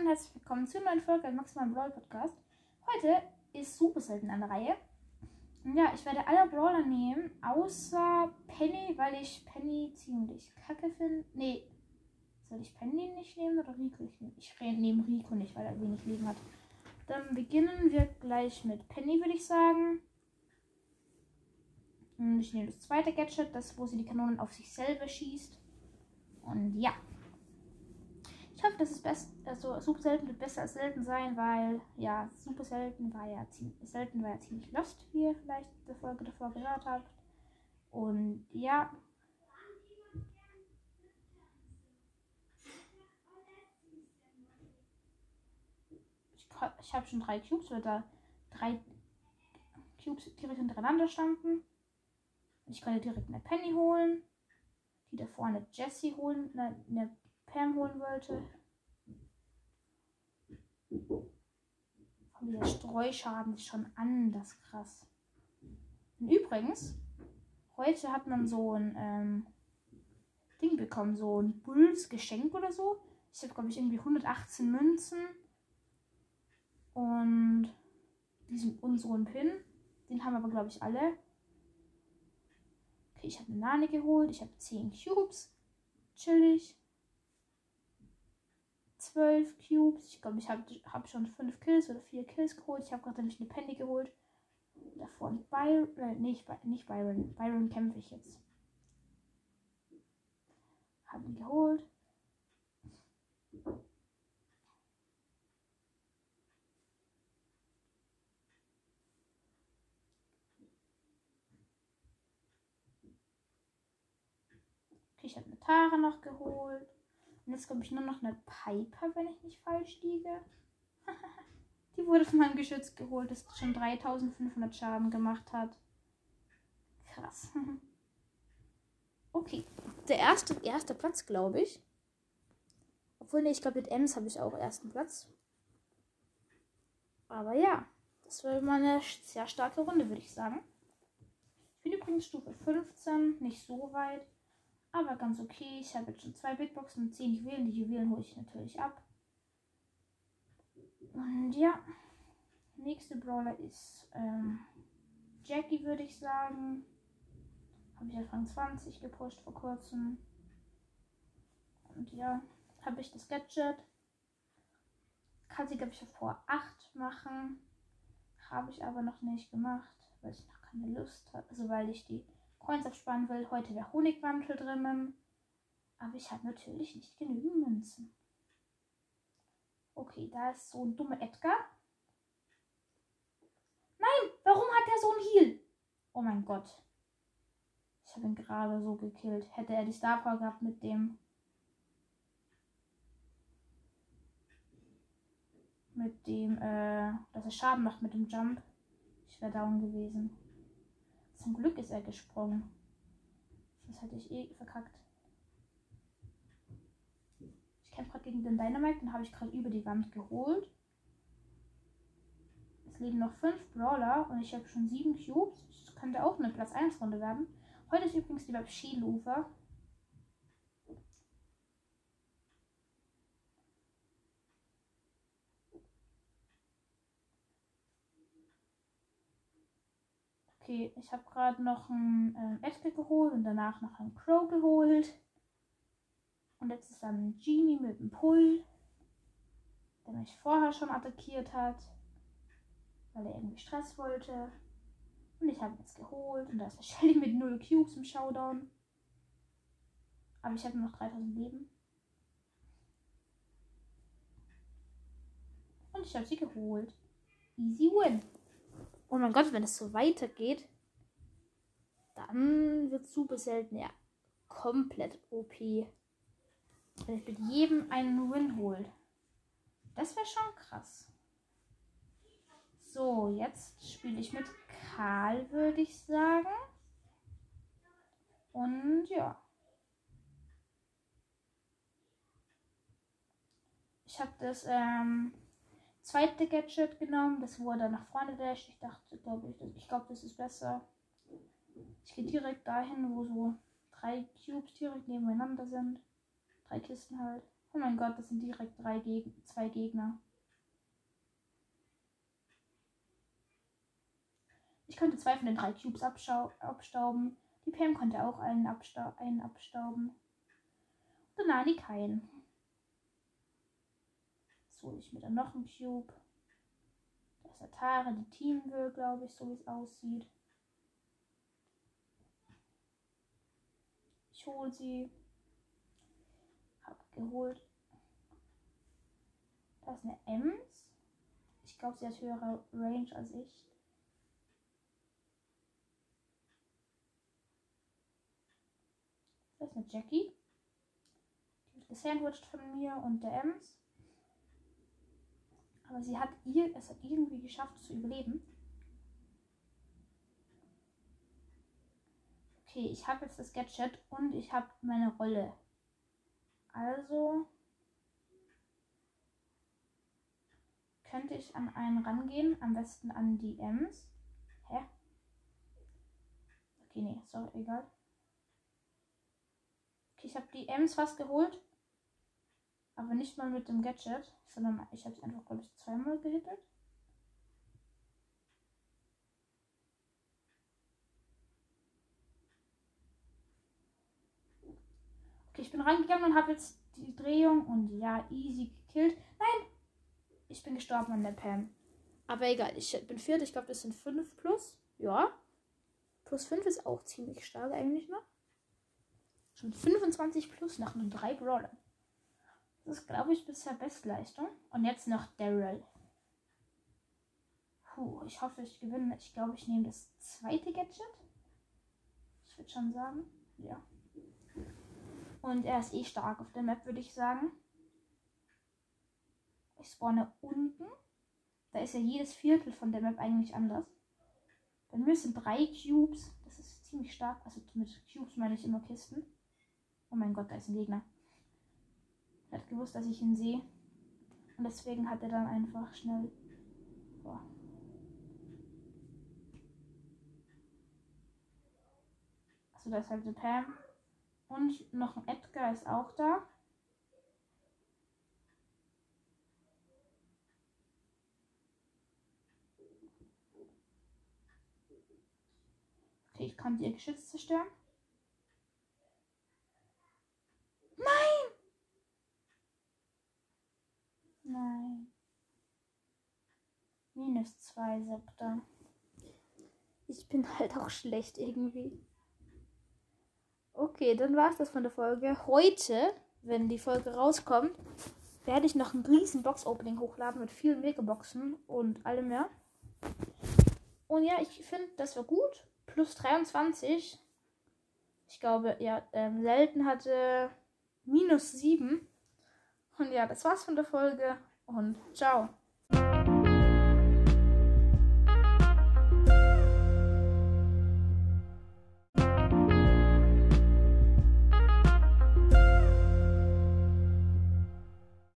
und herzlich willkommen zu einer neuen Folge Maximal Brawl Podcast. Heute ist Super selten an der Reihe. Ja, ich werde alle Brawler nehmen, außer Penny, weil ich Penny ziemlich kacke finde. Nee, soll ich Penny nicht nehmen oder Rico? Ich, ich nehme Rico nicht, weil er wenig Leben hat. Dann beginnen wir gleich mit Penny, würde ich sagen. Und ich nehme das zweite Gadget, das wo sie die Kanonen auf sich selber schießt. Und ja. Ich hoffe, dass es best, also super selten wird besser als selten sein, weil ja, super selten war ja ziemlich selten war ja ziemlich lost, wie ihr vielleicht die Folge davor gehört habt. Und ja. Ich, ich habe schon drei Cubes, weil da drei Cubes direkt hintereinander standen. Ich konnte direkt eine Penny holen, die da vorne Jessie holen, eine, eine Pam holen wollte. Der Streuschaden ist schon anders krass. Und übrigens, heute hat man so ein ähm, Ding bekommen, so ein Bulls Geschenk oder so. Ich habe, glaube ich, irgendwie 118 Münzen. Und diesen unseren Pin. Den haben aber, glaube ich, alle. Okay, ich habe eine Nane geholt. Ich habe 10 Cubes. Chillig. 12 Cubes. Ich glaube, ich habe hab schon 5 Kills oder 4 Kills geholt. Ich habe gerade nämlich eine Penny geholt. Davor Byron. Äh, nicht, nicht Byron. Byron kämpfe ich jetzt. Habe ihn geholt. Ich habe eine Tara noch geholt. Und jetzt glaube ich nur noch eine Piper, wenn ich nicht falsch liege. Die wurde von meinem Geschütz geholt, das schon 3500 Schaden gemacht hat. Krass. Okay, der erste, erste Platz, glaube ich. Obwohl, nee, ich glaube, mit Ems habe ich auch ersten Platz. Aber ja, das war mal eine sehr starke Runde, würde ich sagen. Ich bin übrigens Stufe 15, nicht so weit. Aber ganz okay. Ich habe jetzt schon zwei Big Boxen und 10 Juwelen. Die Juwelen hole ich natürlich ab. Und ja. Nächste Brawler ist ähm, Jackie, würde ich sagen. Habe ich auf Rang 20 gepusht vor kurzem. Und ja, habe ich das Gadget. Kann sie, glaube ich, vor 8 machen. Habe ich aber noch nicht gemacht, weil ich noch keine Lust habe. Also weil ich die Coins absparen will. Heute wäre Honigwandel drinnen. Aber ich habe natürlich nicht genügend Münzen. Okay, da ist so ein dummer Edgar. Nein, warum hat er so ein Heal? Oh mein Gott. Ich habe ihn gerade so gekillt. Hätte er die Star gehabt mit dem. Mit dem, äh, dass er Schaden macht mit dem Jump. Ich wäre down gewesen. Zum Glück ist er gesprungen. Das hätte ich eh verkackt. Ich kämpfe gerade gegen den Dynamite, den habe ich gerade über die Wand geholt. Es leben noch fünf Brawler und ich habe schon sieben Cubes. Das könnte auch eine Platz 1 Runde werden. Heute ist übrigens die Map Skilufer. Okay, ich habe gerade noch einen äh, Edgar geholt und danach noch einen Crow geholt. Und jetzt ist dann ein Genie mit einem Pull, der mich vorher schon attackiert hat, weil er irgendwie Stress wollte. Und ich habe ihn jetzt geholt und da ist Shelly mit 0 Cubes im Showdown. Aber ich habe nur noch 3000 Leben. Und ich habe sie geholt. Easy win. Oh mein Gott, wenn es so weitergeht, dann wird super selten ja komplett OP. Wenn ich mit jedem einen Win holt. Das wäre schon krass. So, jetzt spiele ich mit Karl, würde ich sagen. Und ja. Ich habe das ähm, zweite Gadget genommen, das wurde nach vorne dasht. Ich dachte, glaube ich, ich glaube, das ist besser. Ich gehe direkt dahin, wo so drei Cubes direkt nebeneinander sind. Drei Kisten halt. Oh mein Gott, das sind direkt drei Geg zwei Gegner. Ich könnte zwei von den drei Cubes abstauben. Die Pam konnte auch einen, absta einen abstauben. Und Nani keinen. Jetzt hole ich mir dann noch einen Cube. Das ist Atara, die Team will, glaube ich, so wie es aussieht. Ich hole sie. Hab geholt. Da ist eine Ems. Ich glaube, sie hat höhere Range als ich. Da ist eine Jackie. Die wird gesandwiched von mir und der Ems. Aber sie hat ihr, es hat irgendwie geschafft zu überleben. Okay, ich habe jetzt das Gadget und ich habe meine Rolle. Also könnte ich an einen rangehen, am besten an die Ms. Hä? Okay, nee, sorry, egal. Okay, ich habe die Ms fast geholt. Aber nicht mal mit dem Gadget, sondern ich habe sie einfach, glaube ich, zweimal gehittet. Okay, ich bin reingegangen und habe jetzt die Drehung und ja, easy gekillt. Nein! Ich bin gestorben an der Pam. Aber egal, ich bin viert. Ich glaube, das sind 5 plus. Ja. Plus 5 ist auch ziemlich stark eigentlich noch. Schon 25 plus nach nur drei Brawlern. Das ist, glaube ich, bisher Bestleistung. Und jetzt noch Daryl. Puh, ich hoffe, ich gewinne. Ich glaube, ich nehme das zweite Gadget. Ich würde schon sagen. Ja. Und er ist eh stark auf der Map, würde ich sagen. Ich spawne unten. Da ist ja jedes Viertel von der Map eigentlich anders. Bei mir sind drei Cubes. Das ist ziemlich stark. Also mit Cubes meine ich immer Kisten. Oh mein Gott, da ist ein Gegner. Er hat gewusst, dass ich ihn sehe. Und deswegen hat er dann einfach schnell. Boah. Also da ist halt eine Pam. Und noch ein Edgar ist auch da. Okay, ich kann ihr Geschütz zerstören. Nein. Minus zwei Septer. Ich bin halt auch schlecht irgendwie. Okay, dann war es das von der Folge. Heute, wenn die Folge rauskommt, werde ich noch ein riesen Box-Opening hochladen mit vielen Megaboxen und allem mehr. Und ja, ich finde, das war gut. Plus 23. Ich glaube, ja, ähm, selten hatte minus 7. Und ja, das war's von der Folge und ciao.